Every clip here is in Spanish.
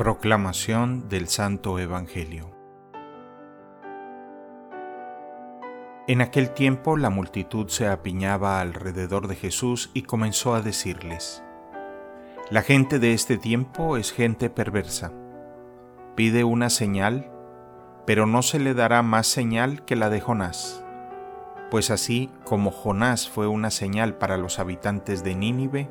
Proclamación del Santo Evangelio En aquel tiempo la multitud se apiñaba alrededor de Jesús y comenzó a decirles, La gente de este tiempo es gente perversa. Pide una señal, pero no se le dará más señal que la de Jonás. Pues así como Jonás fue una señal para los habitantes de Nínive,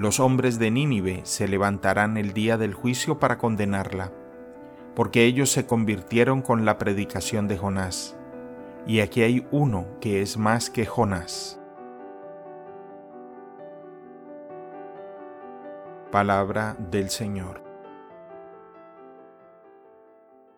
los hombres de Nínive se levantarán el día del juicio para condenarla, porque ellos se convirtieron con la predicación de Jonás. Y aquí hay uno que es más que Jonás. Palabra del Señor.